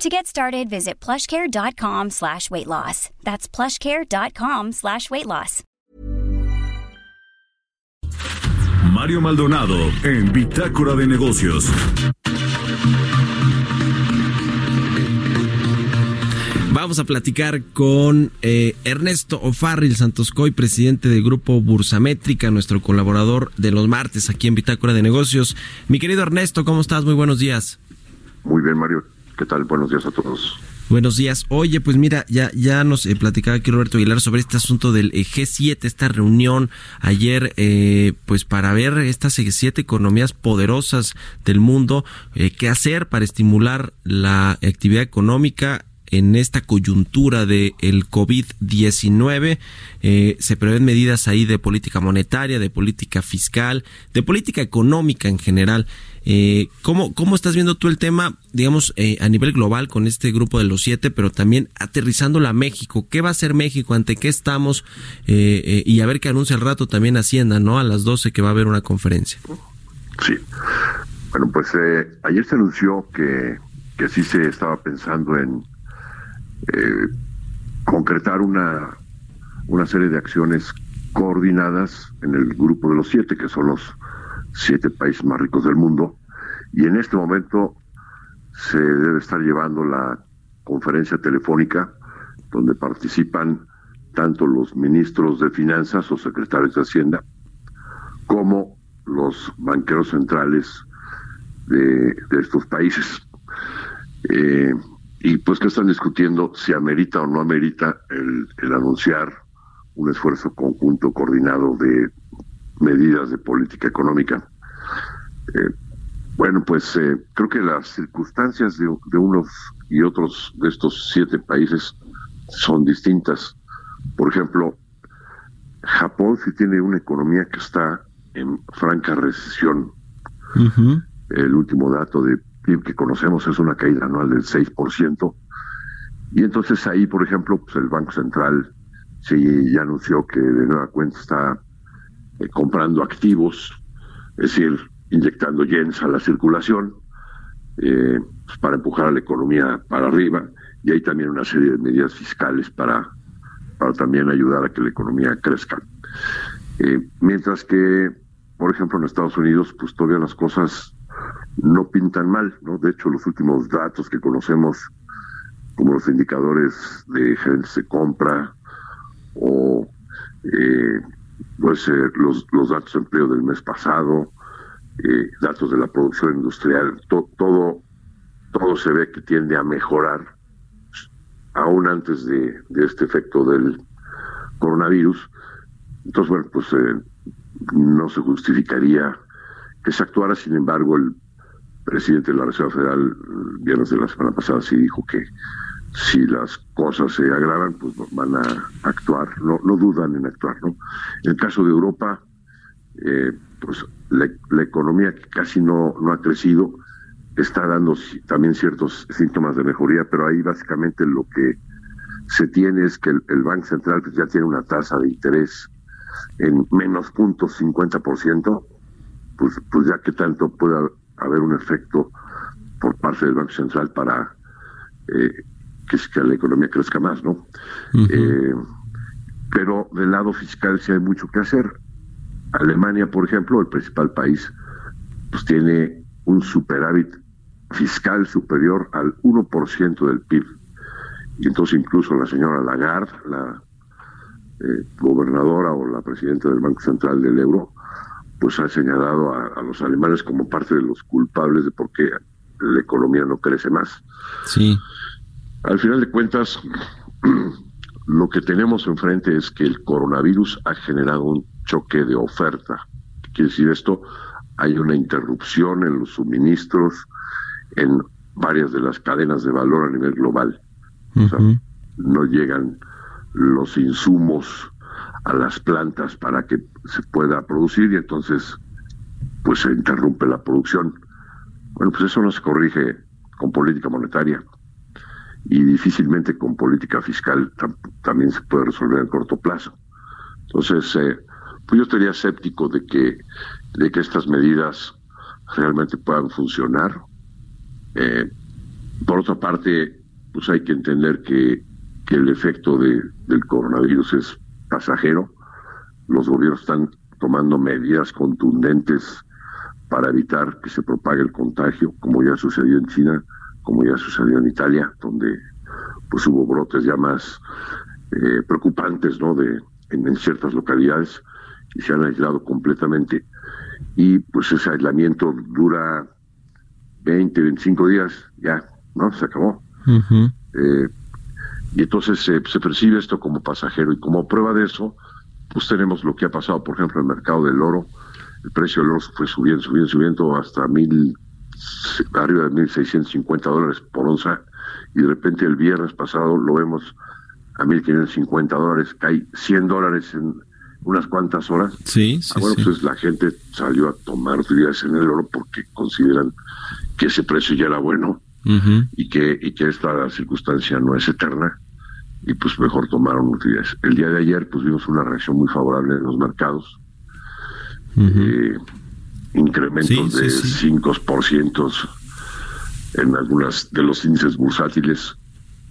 To get started, visit plushcare.com slash weight loss. That's plushcare.com slash weight loss. Mario Maldonado en Bitácora de Negocios. Vamos a platicar con eh, Ernesto Ofarril Santoscoy, presidente del grupo Bursamétrica, nuestro colaborador de los martes aquí en Bitácora de Negocios. Mi querido Ernesto, ¿cómo estás? Muy buenos días. Muy bien, Mario. ¿Qué tal? Buenos días a todos. Buenos días. Oye, pues mira, ya, ya nos eh, platicaba aquí Roberto Aguilar sobre este asunto del eh, G7, esta reunión ayer, eh, pues para ver estas siete economías poderosas del mundo, qué hacer para estimular la actividad económica en esta coyuntura del el COVID-19. se prevén medidas ahí de política monetaria, de política fiscal, de política económica en general. Eh, ¿cómo, ¿Cómo estás viendo tú el tema, digamos, eh, a nivel global con este grupo de los siete, pero también aterrizándolo a México? ¿Qué va a hacer México? ¿Ante qué estamos? Eh, eh, y a ver qué anuncia el rato también Hacienda, ¿no? A las 12 que va a haber una conferencia. Sí. Bueno, pues ayer se anunció que, que sí se estaba pensando en concretar una, una serie de acciones coordinadas en el grupo de los siete, que son los siete países más ricos del mundo, y en este momento se debe estar llevando la conferencia telefónica donde participan tanto los ministros de finanzas o secretarios de Hacienda como los banqueros centrales de, estos países. Eh, y pues que están discutiendo si amerita o no amerita el, el anunciar un esfuerzo conjunto coordinado de medidas de política económica. Eh, bueno, pues eh, creo que las circunstancias de, unos y otros de estos siete países son distintas. Por ejemplo, Japón sí tiene una economía que está en franca recesión. El último dato de Que conocemos es una caída anual del 6%. Y entonces ahí, por ejemplo, pues el Banco Central sí ya anunció que de nueva cuenta está eh, comprando activos, es decir, inyectando yens a la circulación eh, pues, para empujar a la economía para arriba y hay también una serie de medidas fiscales para, para también ayudar a que la economía crezca. Eh, mientras que, por ejemplo, en Estados Unidos, pues todavía las cosas no pintan mal, ¿no? De hecho, los últimos datos que conocemos, como los indicadores de gente de compra o eh, pues eh, los, los datos de empleo del mes pasado, eh, datos de la producción industrial, todo, todo se ve que tiende a mejorar aún antes de, este efecto del coronavirus. Entonces, bueno, pues eh, no se justificaría que se actuara, sin embargo, el presidente de la Reserva Federal viernes de la semana pasada sí dijo que si las cosas se agravan, pues van a actuar, no, no dudan en actuar. ¿no? En el caso de Europa, eh, pues la, economía que casi no, no ha crecido está dando también ciertos síntomas de mejoría, pero ahí básicamente lo que se tiene es que el, Banco Central pues, ya tiene una tasa de interés en menos punto 50%, pues, pues ya que tanto pueda haber un efecto por parte del Banco Central para eh, que, la economía crezca más, ¿no? Eh, pero del lado fiscal sí hay mucho que hacer. Alemania, por ejemplo, el principal país, pues tiene un superávit fiscal superior al 1% del PIB. Y entonces incluso la señora Lagarde, la eh, gobernadora o la presidenta del Banco Central del Euro, pues ha señalado a, a, los alemanes como parte de los culpables de por qué la economía no crece más. Sí. Al final de cuentas, lo que tenemos enfrente es que el coronavirus ha generado un choque de oferta. ¿Qué quiere decir esto? Hay una interrupción en los suministros en varias de las cadenas de valor a nivel global. o sea, no llegan los insumos a las plantas para que se pueda producir y entonces pues se interrumpe la producción. Bueno, pues eso no se corrige con política monetaria y difícilmente con política fiscal también se puede resolver en corto plazo. Entonces, eh, pues yo estaría escéptico de que, de que estas medidas realmente puedan funcionar. Eh, por otra parte, pues hay que entender que, que el efecto de, del coronavirus es pasajero. Los gobiernos están tomando medidas contundentes para evitar que se propague el contagio, como ya sucedió en China, como ya sucedió en Italia, donde pues hubo brotes ya más eh, preocupantes, ¿no? De en, ciertas localidades y se han aislado completamente y pues ese aislamiento dura 20, 25 días, ya, ¿no? Se acabó. eh, y entonces se percibe esto como pasajero y como prueba de eso, pues tenemos lo que ha pasado, por ejemplo, en el mercado del oro. El precio del oro fue subiendo, subiendo, subiendo hasta mil, arriba de 1.650 dólares por onza y de repente el viernes pasado lo vemos a 1.550 dólares, cae 100 dólares en unas cuantas horas. Sí, sí, ah, bueno, sí. pues la gente salió a tomar utilidades en el oro porque consideran que ese precio ya era bueno y que y que esta circunstancia no es eterna y pues mejor tomaron utilidades. El día de ayer pues vimos una reacción muy favorable en los mercados. eh, incrementos Sí, de sí, sí. 5% en algunas de los índices bursátiles.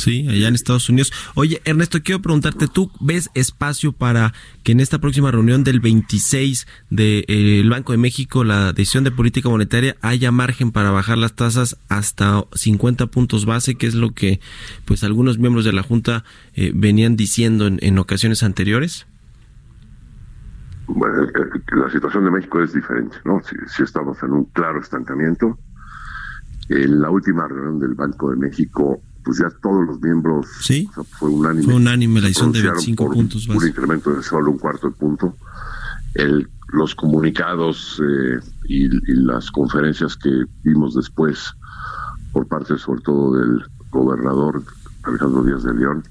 Sí, allá en Estados Unidos. Oye, Ernesto, quiero preguntarte, ¿tú ves espacio para que en esta próxima reunión del 26 del Banco de México, la decisión de política monetaria, haya margen para bajar las tasas hasta 50 puntos base, que es lo que pues algunos miembros de la Junta eh, venían diciendo en, en ocasiones anteriores? Bueno, eh, la situación de México es diferente, ¿no? Si, si estamos en un claro estancamiento. En la última reunión del Banco de México, pues ya todos los miembros Sí. o sea, fue unánime. Fue unánime la se decisión de pronunciaron 25 por puntos un, un incremento de solo un cuarto de punto. El, los comunicados eh, y, y las conferencias que vimos después por parte sobre todo del gobernador Alejandro Díaz de León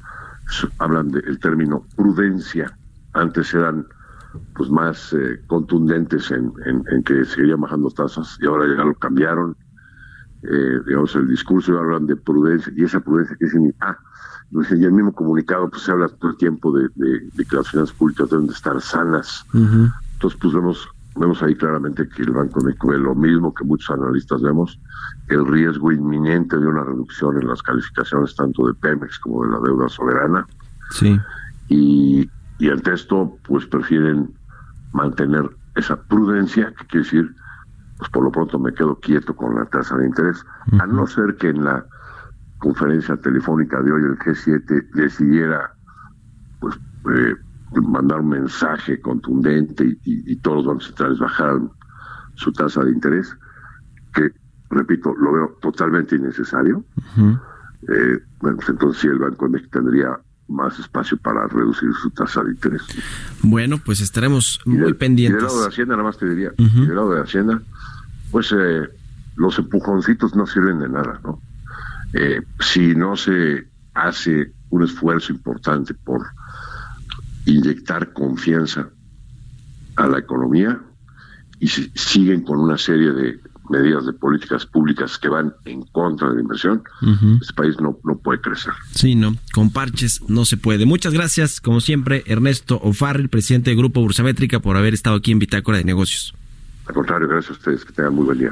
hablan del término prudencia. Antes eran pues más eh, contundentes en, en, en que seguirían bajando tasas y ahora ya lo cambiaron. Eh, digamos, el discurso hablan de prudencia y esa prudencia que dicen, ah, y el mismo comunicado pues se habla todo el tiempo de, de- de que las finanzas públicas deben de estar sanas. Entonces, pues vemos, vemos ahí claramente que el Banco de México lo mismo que muchos analistas vemos, el riesgo inminente de una reducción en las calificaciones tanto de Pemex como de la deuda soberana Sí. y, y ante esto pues prefieren mantener esa prudencia, que quiere decir, pues por lo pronto me quedo quieto con la tasa de interés, a no ser que en la conferencia telefónica de hoy el G7 decidiera pues eh, mandar un mensaje contundente y, y- y todos los bancos centrales bajaran su tasa de interés, que repito, lo veo totalmente innecesario. Eh, bueno, pues entonces sí el Banco de México tendría más espacio para reducir su tasa de interés. Bueno, pues estaremos Y muy del- pendientes. Y del lado de Hacienda, nada más te diría, Ujú. y del lado de Hacienda, pues eh, los empujoncitos no sirven de nada, ¿no? Eh, si no se hace un esfuerzo importante por inyectar confianza a la economía y si siguen con una serie de medidas de políticas públicas que van en contra de la inversión, este país no, no puede crecer. Sí, no, con parches no se puede. Muchas gracias, como siempre, Ernesto O'Farrell, presidente del Grupo Bursamétrica, por haber estado aquí en Bitácora de Negocios. Al contrario, gracias a ustedes, que tengan muy buen día.